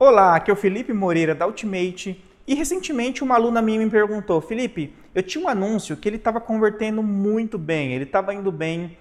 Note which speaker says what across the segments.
Speaker 1: Olá, aqui é o Felipe Moreira da Ultimate e recentemente uma aluna minha me perguntou, Felipe, eu tinha um anúncio que ele estava convertendo muito bem, ele estava indo bem,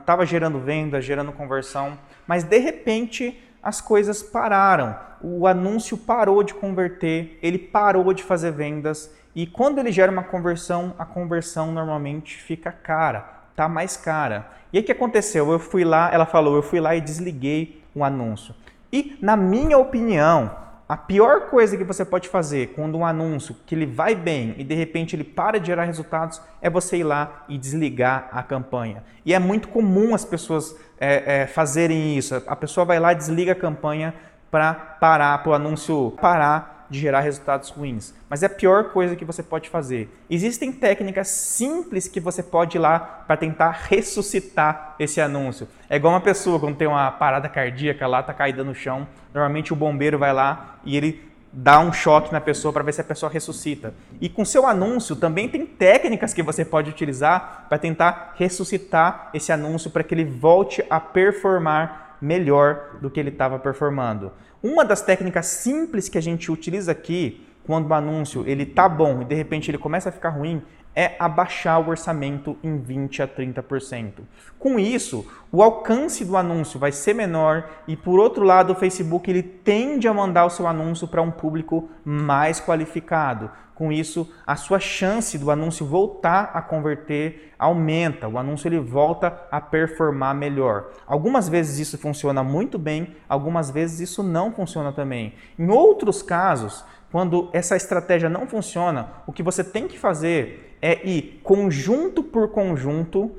Speaker 1: estava gerando venda, gerando conversão, mas de repente as coisas pararam, o anúncio parou de converter, ele parou de fazer vendas e quando ele gera uma conversão, a conversão normalmente fica cara, tá mais cara. E aí o que aconteceu? Eu fui lá, ela falou, eu fui lá e desliguei o anúncio. E, na minha opinião, a pior coisa que você pode fazer quando um anúncio que ele vai bem e de repente ele para de gerar resultados é você ir lá e desligar a campanha. E é muito comum as pessoas é, é, fazerem isso. A pessoa vai lá desliga a campanha para parar, para o anúncio parar de gerar resultados ruins. Mas é a pior coisa que você pode fazer. Existem técnicas simples que você pode ir lá para tentar ressuscitar esse anúncio. É igual uma pessoa quando tem uma parada cardíaca lá, tá caída no chão. Normalmente o bombeiro vai lá e ele dá um choque na pessoa para ver se a pessoa ressuscita. E com seu anúncio também tem técnicas que você pode utilizar para tentar ressuscitar esse anúncio para que ele volte a performar melhor do que ele estava performando. Uma das técnicas simples que a gente utiliza aqui, quando o anúncio ele tá bom e de repente ele começa a ficar ruim, é abaixar o orçamento em 20 a 30%. Com isso, o alcance do anúncio vai ser menor e por outro lado, o Facebook ele tende a mandar o seu anúncio para um público mais qualificado. Com isso, a sua chance do anúncio voltar a converter aumenta. O anúncio ele volta a performar melhor. Algumas vezes isso funciona muito bem, algumas vezes isso não funciona também. Em outros casos, quando essa estratégia não funciona, o que você tem que fazer é ir conjunto por conjunto,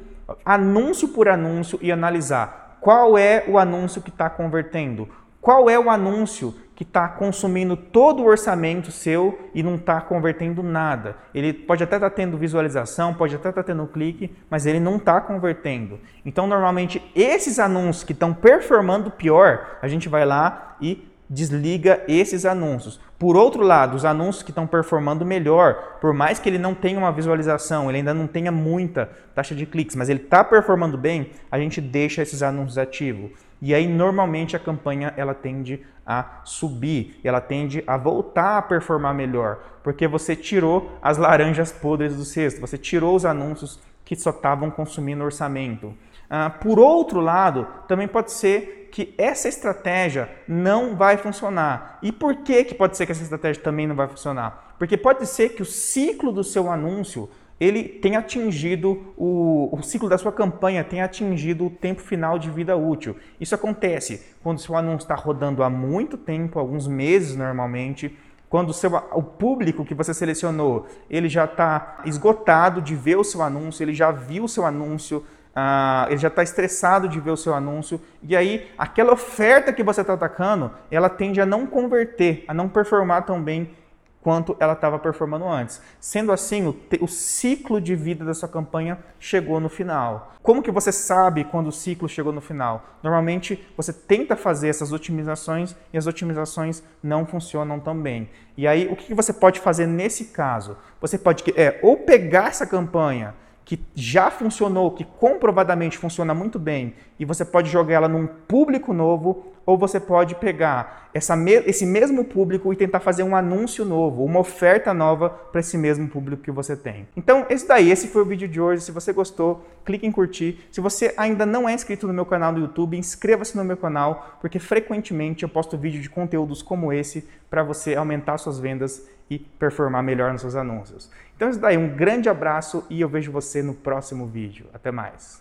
Speaker 1: anúncio por anúncio e analisar qual é o anúncio que está convertendo, qual é o anúncio que está consumindo todo o orçamento seu e não está convertendo nada. Ele pode até estar tá tendo visualização, pode até estar tá tendo clique, mas ele não está convertendo. Então, normalmente, esses anúncios que estão performando pior, a gente vai lá e desliga esses anúncios. Por outro lado, os anúncios que estão performando melhor, por mais que ele não tenha uma visualização, ele ainda não tenha muita taxa de cliques, mas ele está performando bem, a gente deixa esses anúncios ativos. E aí, normalmente, a campanha ela tende a subir, ela tende a voltar a performar melhor, porque você tirou as laranjas podres do cesto, você tirou os anúncios que só estavam consumindo orçamento. Ah, por outro lado, também pode ser que essa estratégia não vai funcionar. E por que, que pode ser que essa estratégia também não vai funcionar? Porque pode ser que o ciclo do seu anúncio ele tenha atingido o, o ciclo da sua campanha, tenha atingido o tempo final de vida útil. Isso acontece quando o seu anúncio está rodando há muito tempo, alguns meses normalmente, quando o, seu, o público que você selecionou ele já está esgotado de ver o seu anúncio, ele já viu o seu anúncio, ah, ele já está estressado de ver o seu anúncio, e aí aquela oferta que você está atacando, ela tende a não converter, a não performar tão bem quanto ela estava performando antes. Sendo assim, o, o, ciclo de vida da sua campanha chegou no final. Como que você sabe quando o ciclo chegou no final? Normalmente você tenta fazer essas otimizações e as otimizações não funcionam tão bem. E aí, o que você pode fazer nesse caso? Você pode é, ou pegar essa campanha que já funcionou, que comprovadamente funciona muito bem, e você pode jogar ela num público novo, ou você pode pegar essa me esse mesmo público e tentar fazer um anúncio novo, uma oferta nova para esse mesmo público que você tem. Então, esse daí, esse foi o vídeo de hoje. Se você gostou, clique em curtir. Se você ainda não é inscrito no meu canal do YouTube, inscreva-se no meu canal, porque frequentemente eu posto vídeo de conteúdos como esse para você aumentar suas vendas e performar melhor nos seus anúncios. Então, isso daí, um grande abraço e eu vejo você no próximo vídeo. Até mais!